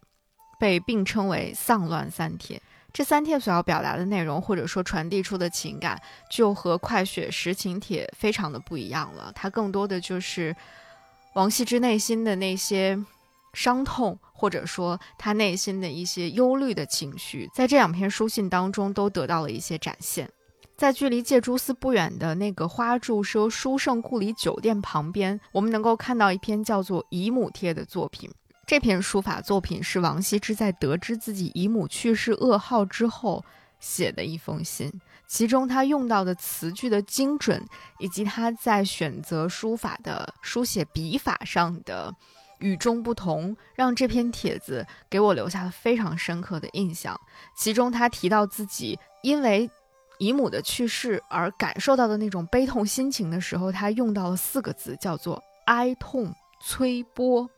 被并称为丧乱三帖。这三帖所要表达的内容，或者说传递出的情感，就和快雪时晴帖非常的不一样了。它更多的就是王羲之内心的那些伤痛，或者说他内心的一些忧虑的情绪，在这两篇书信当中都得到了一些展现。在距离戒蛛寺不远的那个花柱奢书圣故里酒店旁边，我们能够看到一篇叫做《姨母帖》的作品。这篇书法作品是王羲之在得知自己姨母去世噩耗之后写的一封信，其中他用到的词句的精准，以及他在选择书法的书写笔法上的与众不同，让这篇帖子给我留下了非常深刻的印象。其中他提到自己因为姨母的去世而感受到的那种悲痛心情的时候，他用到了四个字，叫做“哀痛催波”。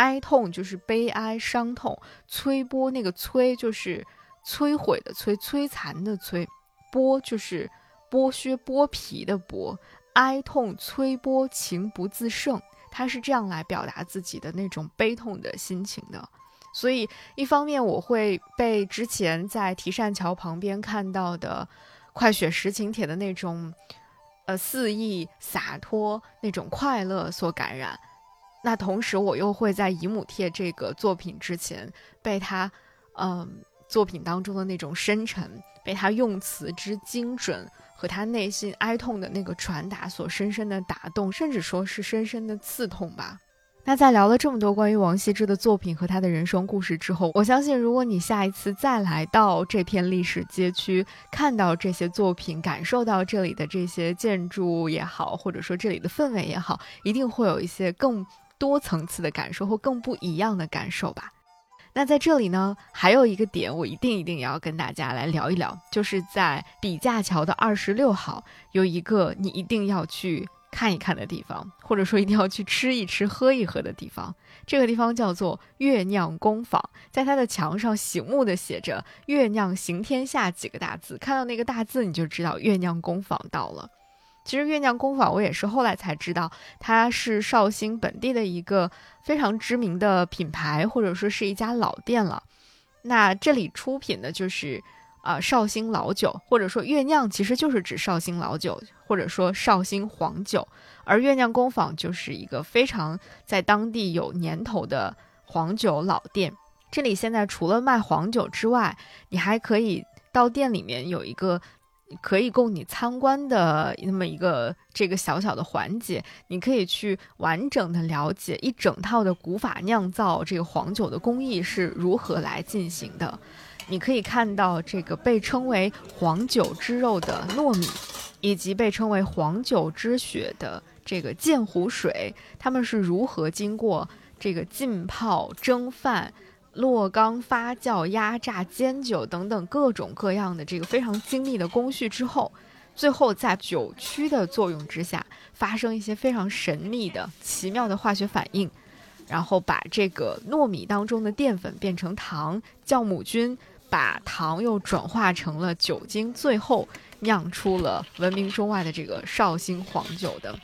哀痛就是悲哀、伤痛；摧波那个摧就是摧毁的摧、摧残的摧；剥就是剥削、剥皮的剥。哀痛摧波，情不自胜。他是这样来表达自己的那种悲痛的心情的。所以，一方面我会被之前在提善桥旁边看到的《快雪时晴帖》的那种呃肆意洒脱、那种快乐所感染。那同时，我又会在《姨母帖》这个作品之前，被他，嗯，作品当中的那种深沉，被他用词之精准和他内心哀痛的那个传达所深深的打动，甚至说是深深的刺痛吧。那在聊了这么多关于王羲之的作品和他的人生故事之后，我相信，如果你下一次再来到这片历史街区，看到这些作品，感受到这里的这些建筑也好，或者说这里的氛围也好，一定会有一些更。多层次的感受或更不一样的感受吧。那在这里呢，还有一个点，我一定一定要跟大家来聊一聊，就是在笔架桥的二十六号，有一个你一定要去看一看的地方，或者说一定要去吃一吃、喝一喝的地方。这个地方叫做月酿工坊，在它的墙上醒目的写着“月酿行天下”几个大字，看到那个大字你就知道月酿工坊到了。其实月酿工坊，我也是后来才知道，它是绍兴本地的一个非常知名的品牌，或者说是一家老店了。那这里出品的就是啊绍兴老酒，或者说月酿其实就是指绍兴老酒，或者说绍兴黄酒。而月酿工坊就是一个非常在当地有年头的黄酒老店。这里现在除了卖黄酒之外，你还可以到店里面有一个。可以供你参观的那么一个这个小小的环节，你可以去完整的了解一整套的古法酿造这个黄酒的工艺是如何来进行的。你可以看到这个被称为黄酒之肉的糯米，以及被称为黄酒之血的这个鉴湖水，它们是如何经过这个浸泡、蒸饭。落缸发酵、压榨、煎酒等等各种各样的这个非常精密的工序之后，最后在酒曲的作用之下，发生一些非常神秘的、奇妙的化学反应，然后把这个糯米当中的淀粉变成糖，酵母菌把糖又转化成了酒精，最后酿出了闻名中外的这个绍兴黄酒的。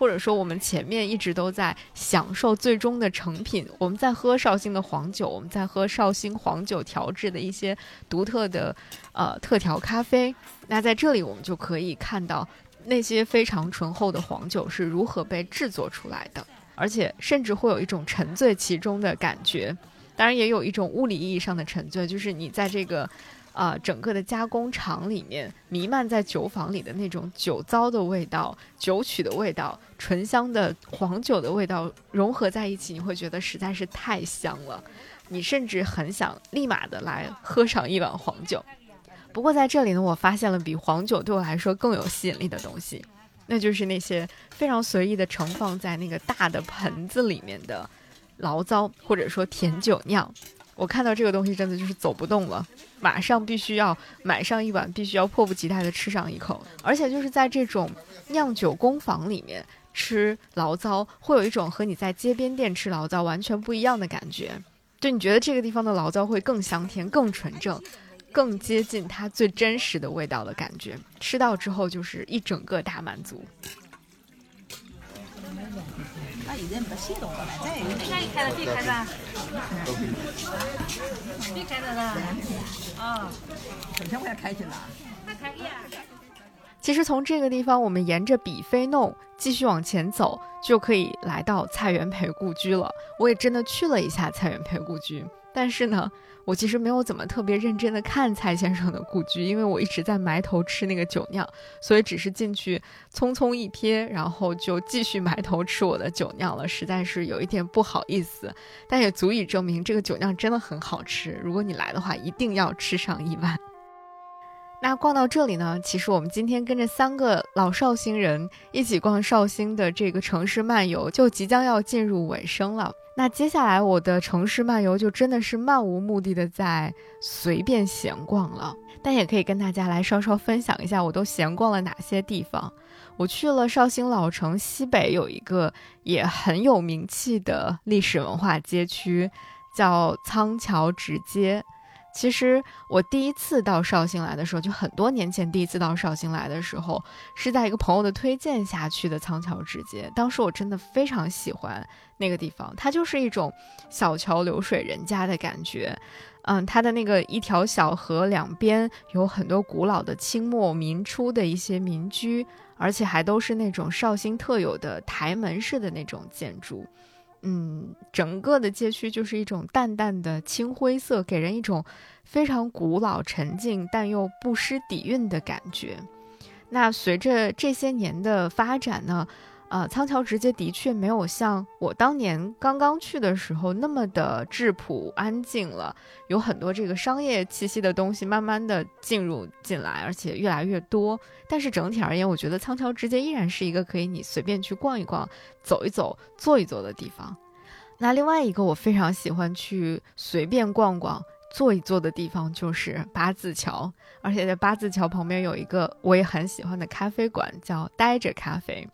或者说，我们前面一直都在享受最终的成品。我们在喝绍兴的黄酒，我们在喝绍兴黄酒调制的一些独特的呃特调咖啡。那在这里，我们就可以看到那些非常醇厚的黄酒是如何被制作出来的，而且甚至会有一种沉醉其中的感觉。当然，也有一种物理意义上的沉醉，就是你在这个。啊，整个的加工厂里面弥漫在酒坊里的那种酒糟的味道、酒曲的味道、醇香的黄酒的味道融合在一起，你会觉得实在是太香了。你甚至很想立马的来喝上一碗黄酒。不过在这里呢，我发现了比黄酒对我来说更有吸引力的东西，那就是那些非常随意的盛放在那个大的盆子里面的醪糟，或者说甜酒酿。我看到这个东西真的就是走不动了，马上必须要买上一碗，必须要迫不及待的吃上一口。而且就是在这种酿酒工坊里面吃醪糟，会有一种和你在街边店吃醪糟完全不一样的感觉。就你觉得这个地方的醪糟会更香甜、更纯正、更接近它最真实的味道的感觉。吃到之后就是一整个大满足。那已经不系统了，再有哪里开的？这开的？这开的了。啊，整天我也开去了。那可以啊。其实从这个地方，我们沿着比菲弄继续往前走，就可以来到蔡元培故居了。我也真的去了一下蔡元培故居，但是呢。我其实没有怎么特别认真的看蔡先生的故居，因为我一直在埋头吃那个酒酿，所以只是进去匆匆一瞥，然后就继续埋头吃我的酒酿了，实在是有一点不好意思，但也足以证明这个酒酿真的很好吃。如果你来的话，一定要吃上一碗。那逛到这里呢，其实我们今天跟着三个老绍兴人一起逛绍兴的这个城市漫游，就即将要进入尾声了。那接下来我的城市漫游就真的是漫无目的的在随便闲逛了，但也可以跟大家来稍稍分享一下我都闲逛了哪些地方。我去了绍兴老城西北有一个也很有名气的历史文化街区，叫仓桥直街。其实我第一次到绍兴来的时候，就很多年前第一次到绍兴来的时候，是在一个朋友的推荐下去的仓桥直街。当时我真的非常喜欢那个地方，它就是一种小桥流水人家的感觉。嗯，它的那个一条小河两边有很多古老的清末民初的一些民居，而且还都是那种绍兴特有的台门式的那种建筑。嗯，整个的街区就是一种淡淡的青灰色，给人一种非常古老、沉静但又不失底蕴的感觉。那随着这些年的发展呢？啊，仓桥直接的确没有像我当年刚刚去的时候那么的质朴安静了，有很多这个商业气息的东西慢慢的进入进来，而且越来越多。但是整体而言，我觉得仓桥直接依然是一个可以你随便去逛一逛、走一走、坐一坐的地方。那另外一个我非常喜欢去随便逛逛、坐一坐的地方就是八字桥，而且在八字桥旁边有一个我也很喜欢的咖啡馆，叫呆着咖啡。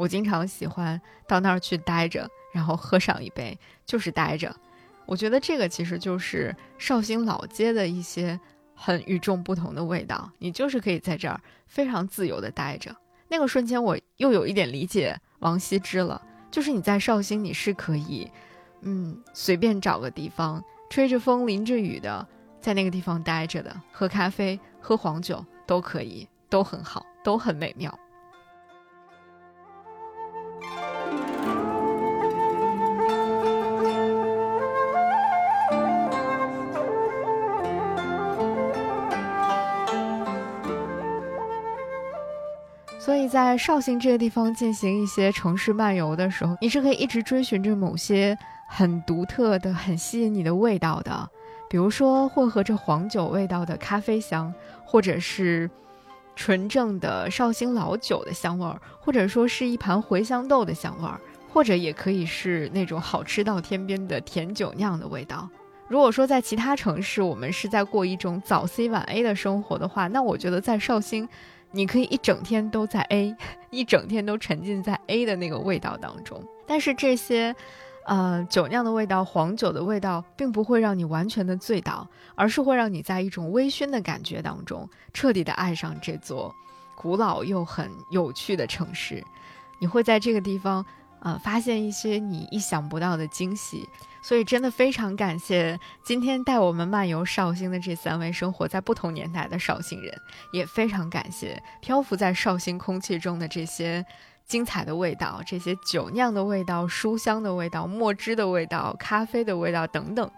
我经常喜欢到那儿去待着，然后喝上一杯，就是待着。我觉得这个其实就是绍兴老街的一些很与众不同的味道。你就是可以在这儿非常自由的待着。那个瞬间，我又有一点理解王羲之了，就是你在绍兴，你是可以，嗯，随便找个地方，吹着风，淋着雨的，在那个地方待着的，喝咖啡、喝黄酒都可以，都很好，都很美妙。所以在绍兴这个地方进行一些城市漫游的时候，你是可以一直追寻着某些很独特的、很吸引你的味道的，比如说混合着黄酒味道的咖啡香，或者是纯正的绍兴老酒的香味儿，或者说是一盘茴香豆的香味儿，或者也可以是那种好吃到天边的甜酒酿的味道。如果说在其他城市我们是在过一种早 C 晚 A 的生活的话，那我觉得在绍兴。你可以一整天都在 A，一整天都沉浸在 A 的那个味道当中。但是这些，呃，酒酿的味道、黄酒的味道，并不会让你完全的醉倒，而是会让你在一种微醺的感觉当中，彻底的爱上这座古老又很有趣的城市。你会在这个地方，呃，发现一些你意想不到的惊喜。所以，真的非常感谢今天带我们漫游绍兴的这三位生活在不同年代的绍兴人，也非常感谢漂浮在绍兴空气中的这些精彩的味道，这些酒酿的味道、书香的味道、墨汁的味道、咖啡的味道等等。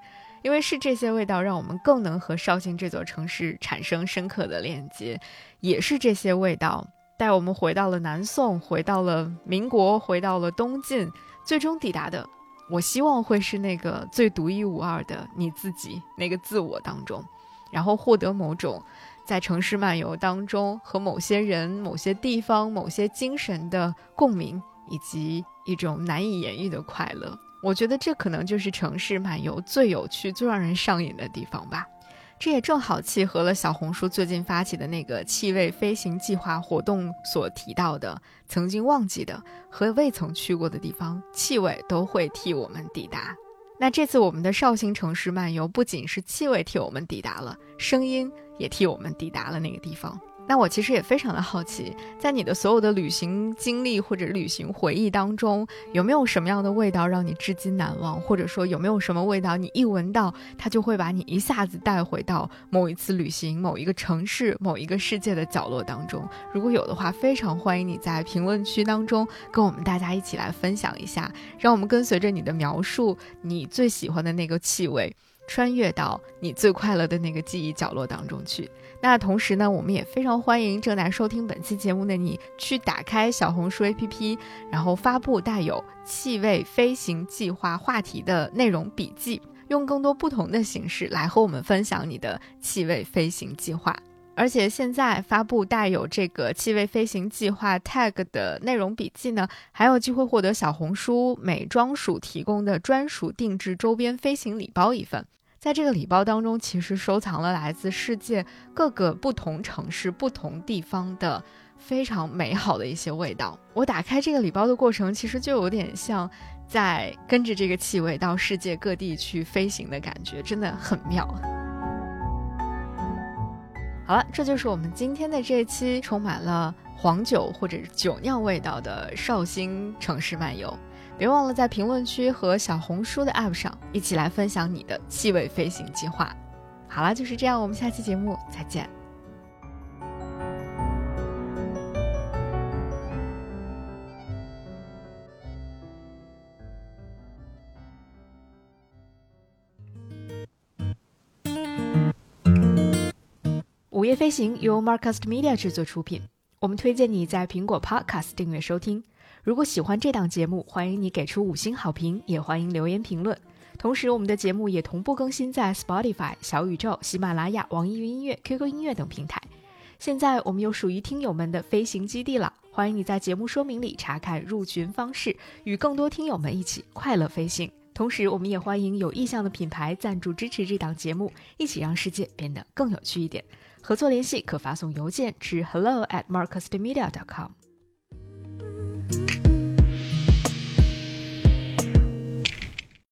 因为是这些味道，让我们更能和绍兴这座城市产生深刻的链接，也是这些味道带我们回到了南宋，回到了民国，回到了东晋，最终抵达的。我希望会是那个最独一无二的你自己，那个自我当中，然后获得某种在城市漫游当中和某些人、某些地方、某些精神的共鸣，以及一种难以言喻的快乐。我觉得这可能就是城市漫游最有趣、最让人上瘾的地方吧。这也正好契合了小红书最近发起的那个气味飞行计划活动所提到的，曾经忘记的和未曾去过的地方，气味都会替我们抵达。那这次我们的绍兴城市漫游，不仅是气味替我们抵达了，声音也替我们抵达了那个地方。那我其实也非常的好奇，在你的所有的旅行经历或者旅行回忆当中，有没有什么样的味道让你至今难忘？或者说有没有什么味道你一闻到，它就会把你一下子带回到某一次旅行、某一个城市、某一个世界的角落当中？如果有的话，非常欢迎你在评论区当中跟我们大家一起来分享一下，让我们跟随着你的描述，你最喜欢的那个气味，穿越到你最快乐的那个记忆角落当中去。那同时呢，我们也非常欢迎正在收听本期节目的你，去打开小红书 APP，然后发布带有“气味飞行计划”话题的内容笔记，用更多不同的形式来和我们分享你的气味飞行计划。而且现在发布带有这个“气味飞行计划 ”tag 的内容笔记呢，还有机会获得小红书美妆署提供的专属定制周边飞行礼包一份。在这个礼包当中，其实收藏了来自世界各个不同城市、不同地方的非常美好的一些味道。我打开这个礼包的过程，其实就有点像在跟着这个气味到世界各地去飞行的感觉，真的很妙。好了，这就是我们今天的这一期充满了黄酒或者酒酿味道的绍兴城市漫游。别忘了在评论区和小红书的 App 上一起来分享你的气味飞行计划。好了，就是这样，我们下期节目再见。午夜飞行由 Marcus Media 制作出品，我们推荐你在苹果 Podcast 订阅收听。如果喜欢这档节目，欢迎你给出五星好评，也欢迎留言评论。同时，我们的节目也同步更新在 Spotify、小宇宙、喜马拉雅、网易云音乐、QQ 音乐等平台。现在我们有属于听友们的飞行基地了，欢迎你在节目说明里查看入群方式，与更多听友们一起快乐飞行。同时，我们也欢迎有意向的品牌赞助支持这档节目，一起让世界变得更有趣一点。合作联系可发送邮件至 hello at marcusmedia.com。